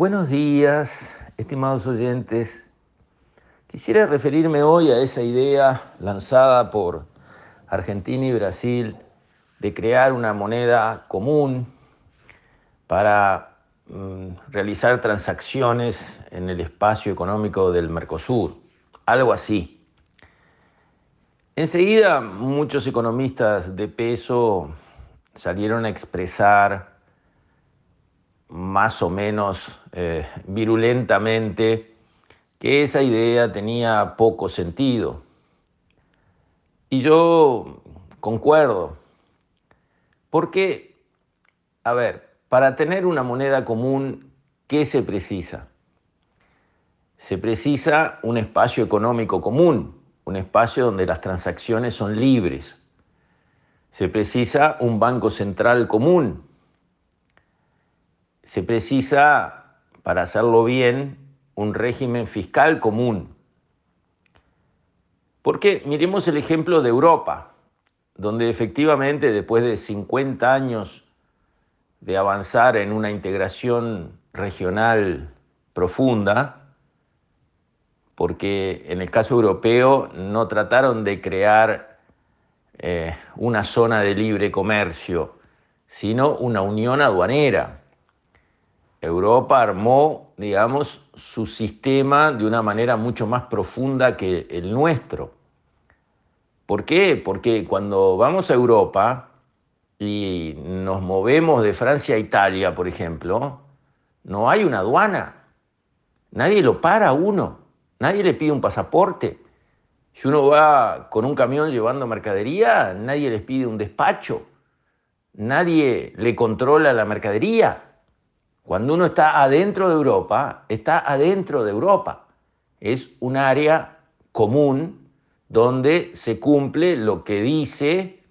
Buenos días, estimados oyentes. Quisiera referirme hoy a esa idea lanzada por Argentina y Brasil de crear una moneda común para mm, realizar transacciones en el espacio económico del Mercosur, algo así. Enseguida muchos economistas de peso salieron a expresar más o menos eh, virulentamente que esa idea tenía poco sentido. Y yo concuerdo, porque, a ver, para tener una moneda común, ¿qué se precisa? Se precisa un espacio económico común, un espacio donde las transacciones son libres. Se precisa un banco central común, se precisa, para hacerlo bien, un régimen fiscal común. Porque miremos el ejemplo de Europa, donde efectivamente después de 50 años de avanzar en una integración regional profunda, porque en el caso europeo no trataron de crear eh, una zona de libre comercio, sino una unión aduanera. Europa armó, digamos, su sistema de una manera mucho más profunda que el nuestro. ¿Por qué? Porque cuando vamos a Europa y nos movemos de Francia a Italia, por ejemplo, no hay una aduana. Nadie lo para a uno. Nadie le pide un pasaporte. Si uno va con un camión llevando mercadería, nadie les pide un despacho. Nadie le controla la mercadería. Cuando uno está adentro de Europa, está adentro de Europa. Es un área común donde se cumple lo que dice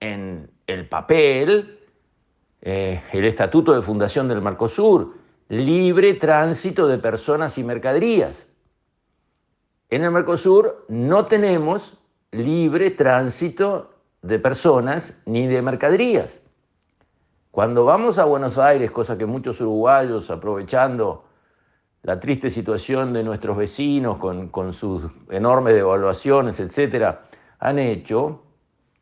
en el papel eh, el Estatuto de Fundación del Mercosur, libre tránsito de personas y mercaderías. En el Mercosur no tenemos libre tránsito de personas ni de mercaderías. Cuando vamos a Buenos Aires, cosa que muchos uruguayos, aprovechando la triste situación de nuestros vecinos con, sus enormes devaluaciones, etcétera, han hecho,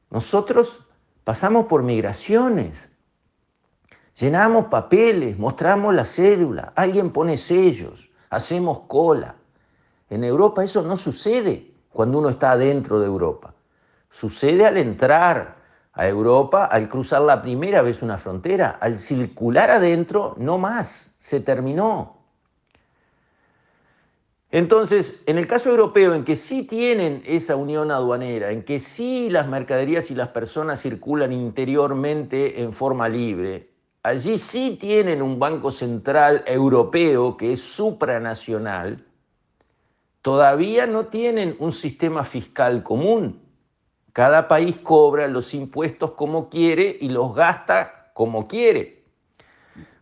nosotros pasamos por migraciones. Llenamos papeles, mostramos la cédula, alguien pone sellos, hacemos cola. En Europa eso no sucede cuando uno está dentro de Europa. Sucede al entrar, a Europa al cruzar la primera vez una frontera, al circular adentro, no más, se terminó. Entonces, en el caso europeo, en que sí tienen esa unión aduanera, en que sí las mercaderías y las personas circulan interiormente en forma libre, allí sí tienen un Banco Central Europeo que es supranacional, todavía no tienen un sistema fiscal común. Cada país cobra los impuestos como quiere y los gasta como quiere.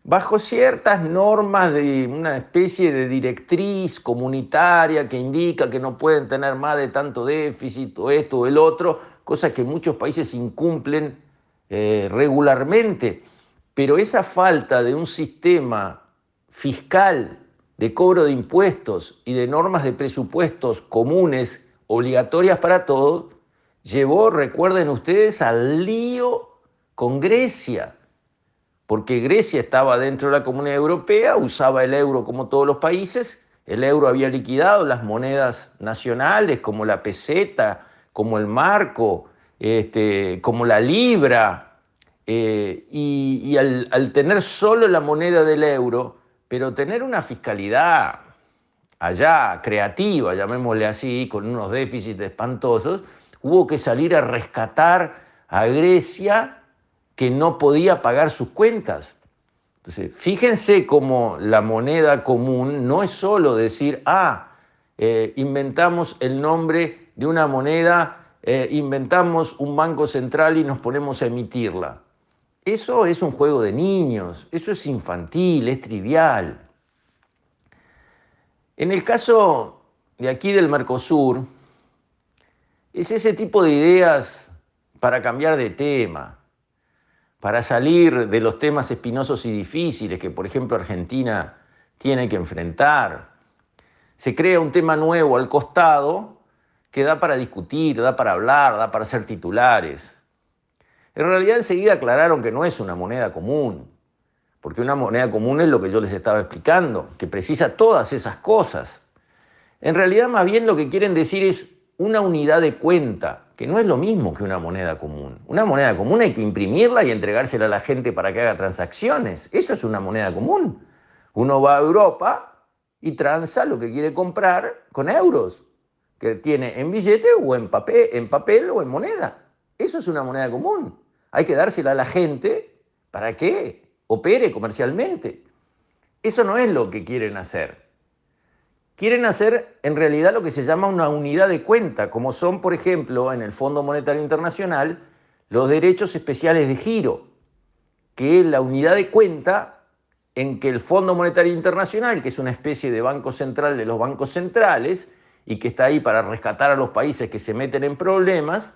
Bajo ciertas normas de una especie de directriz comunitaria que indica que no pueden tener más de tanto déficit o esto o el otro, cosa que muchos países incumplen eh, regularmente. Pero esa falta de un sistema fiscal de cobro de impuestos y de normas de presupuestos comunes obligatorias para todos llevó, recuerden ustedes, al lío con Grecia, porque Grecia estaba dentro de la Comunidad Europea, usaba el euro como todos los países, el euro había liquidado las monedas nacionales como la peseta, como el marco, este, como la libra, eh, y, al, al tener solo la moneda del euro, pero tener una fiscalidad allá creativa, llamémosle así, con unos déficits espantosos, hubo que salir a rescatar a Grecia que no podía pagar sus cuentas. Entonces, fíjense cómo la moneda común no es solo decir, ah, eh, inventamos el nombre de una moneda, eh, inventamos un banco central y nos ponemos a emitirla. Eso es un juego de niños, eso es infantil, es trivial. En el caso de aquí del Mercosur, es ese tipo de ideas para cambiar de tema, para salir de los temas espinosos y difíciles que, por ejemplo, Argentina tiene que enfrentar. Se crea un tema nuevo al costado que da para discutir, da para hablar, da para ser titulares. En realidad enseguida aclararon que no es una moneda común, porque una moneda común es lo que yo les estaba explicando, que precisa todas esas cosas. En realidad más bien lo que quieren decir es una unidad de cuenta, que no es lo mismo que una moneda común. Una moneda común hay que imprimirla y entregársela a la gente para que haga transacciones. Eso es una moneda común. Uno va a Europa y transa lo que quiere comprar con euros, que tiene en billete o en papel, en papel o en moneda. Eso es una moneda común. Hay que dársela a la gente para que opere comercialmente. Eso no es lo que quieren hacer. Quieren hacer en realidad lo que se llama una unidad de cuenta, como son, por ejemplo, en el Fondo Monetario Internacional, los derechos especiales de giro, que es la unidad de cuenta en que el Fondo Monetario Internacional, que es una especie de banco central de los bancos centrales y que está ahí para rescatar a los países que se meten en problemas,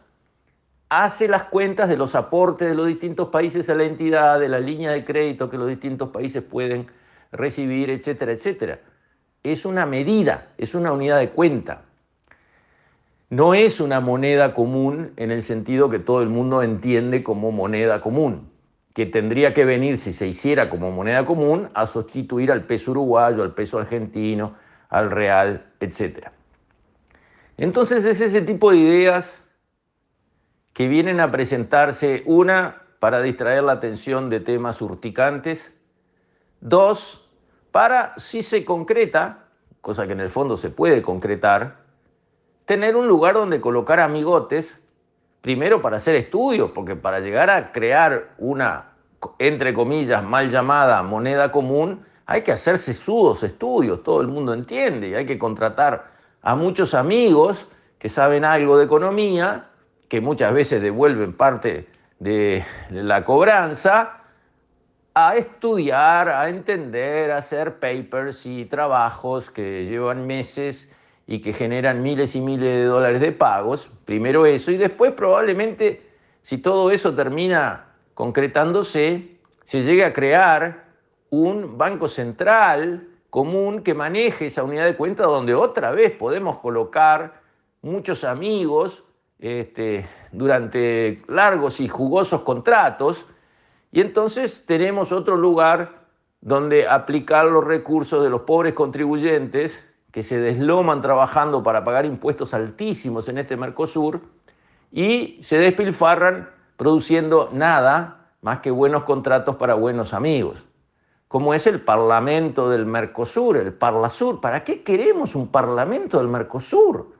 hace las cuentas de los aportes de los distintos países a la entidad, de la línea de crédito que los distintos países pueden recibir, etcétera, etcétera. Es una medida, es una unidad de cuenta. No es una moneda común en el sentido que todo el mundo entiende como moneda común, que tendría que venir, si se hiciera como moneda común, a sustituir al peso uruguayo, al peso argentino, al real, etcétera. Entonces es ese tipo de ideas que vienen a presentarse, una, para distraer la atención de temas urticantes, dos, para, si se concreta, cosa que en el fondo se puede concretar, tener un lugar donde colocar amigotes, primero para hacer estudios, porque para llegar a crear una, entre comillas, mal llamada moneda común, hay que hacerse sudos estudios, todo el mundo entiende, y hay que contratar a muchos amigos que saben algo de economía que muchas veces devuelven parte de la cobranza, a estudiar, a entender, a hacer papers y trabajos que llevan meses y que generan miles y miles de dólares de pagos. Primero eso y después probablemente, si todo eso termina concretándose, se llegue a crear un banco central común que maneje esa unidad de cuenta donde otra vez podemos colocar muchos amigos este, durante largos y jugosos contratos, y entonces tenemos otro lugar donde aplicar los recursos de los pobres contribuyentes que se desloman trabajando para pagar impuestos altísimos en este Mercosur y se despilfarran produciendo nada más que buenos contratos para buenos amigos, como es el Parlamento del Mercosur, el Parlasur. ¿Para qué queremos un Parlamento del Mercosur?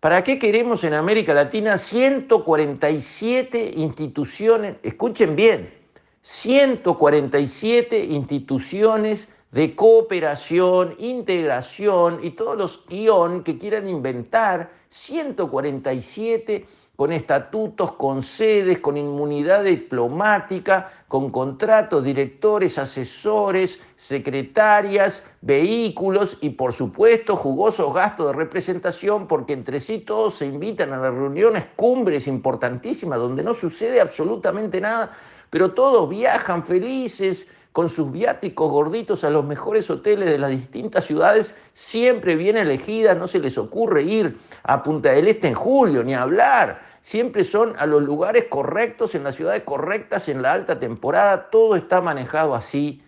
¿Para qué queremos en América Latina 147 instituciones? Escuchen bien, 147 instituciones de cooperación, integración y todos los guion que quieran inventar, 147 con estatutos, con sedes, con inmunidad diplomática, con contratos, directores, asesores, secretarias, vehículos y por supuesto jugosos gastos de representación porque entre sí todos se invitan a las reuniones cumbres importantísimas donde no sucede absolutamente nada, pero todos viajan felices con sus viáticos gorditos a los mejores hoteles de las distintas ciudades, siempre bien elegidas, no se les ocurre ir a Punta del Este en julio, ni hablar siempre son a los lugares correctos, en las ciudades correctas, en la alta temporada, todo está manejado así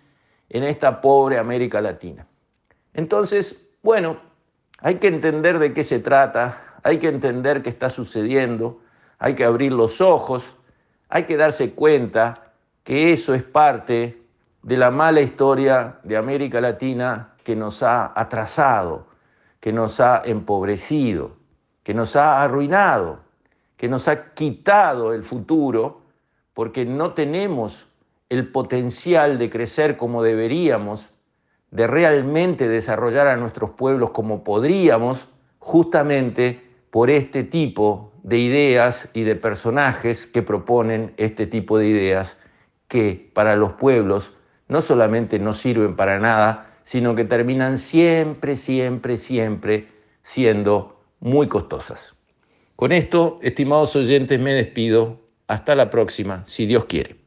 en esta pobre América Latina. Entonces, bueno, hay que entender de qué se trata, hay que entender qué está sucediendo, hay que abrir los ojos, hay que darse cuenta que eso es parte de la mala historia de América Latina que nos ha atrasado, que nos ha empobrecido, que nos ha arruinado que nos ha quitado el futuro porque no tenemos el potencial de crecer como deberíamos, de realmente desarrollar a nuestros pueblos como podríamos, justamente por este tipo de ideas y de personajes que proponen este tipo de ideas que para los pueblos no solamente no sirven para nada, sino que terminan siempre, siempre, siempre siendo muy costosas. Con esto, estimados oyentes, me despido. Hasta la próxima, si Dios quiere.